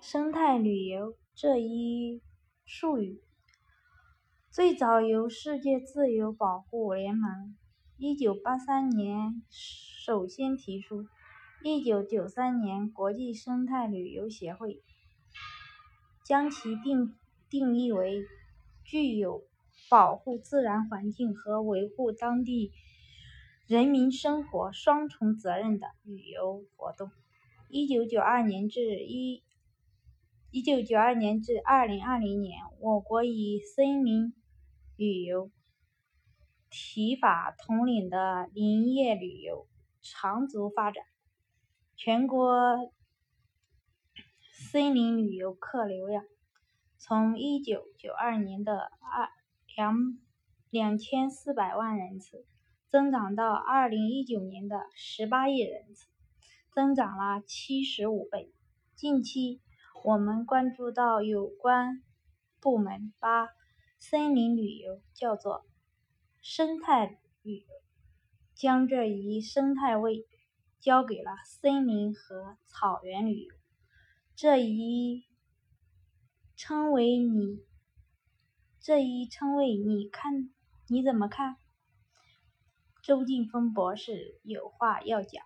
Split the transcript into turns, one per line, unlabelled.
生态旅游这一术语，最早由世界自由保护联盟一九八三年首先提出，一九九三年国际生态旅游协会将其定定义为具有保护自然环境和维护当地人民生活双重责任的旅游活动。一九九二年至一。一九九二年至二零二零年，我国以森林旅游提法统领的林业旅游长足发展，全国森林旅游客流量从一九九二年的二两两千四百万人次，增长到二零一九年的十八亿人次，增长了七十五倍。近期。我们关注到有关部门把森林旅游叫做生态旅游，将这一生态位交给了森林和草原旅游。这一称为你这一称谓你看你怎么看？周劲峰博士有话要讲。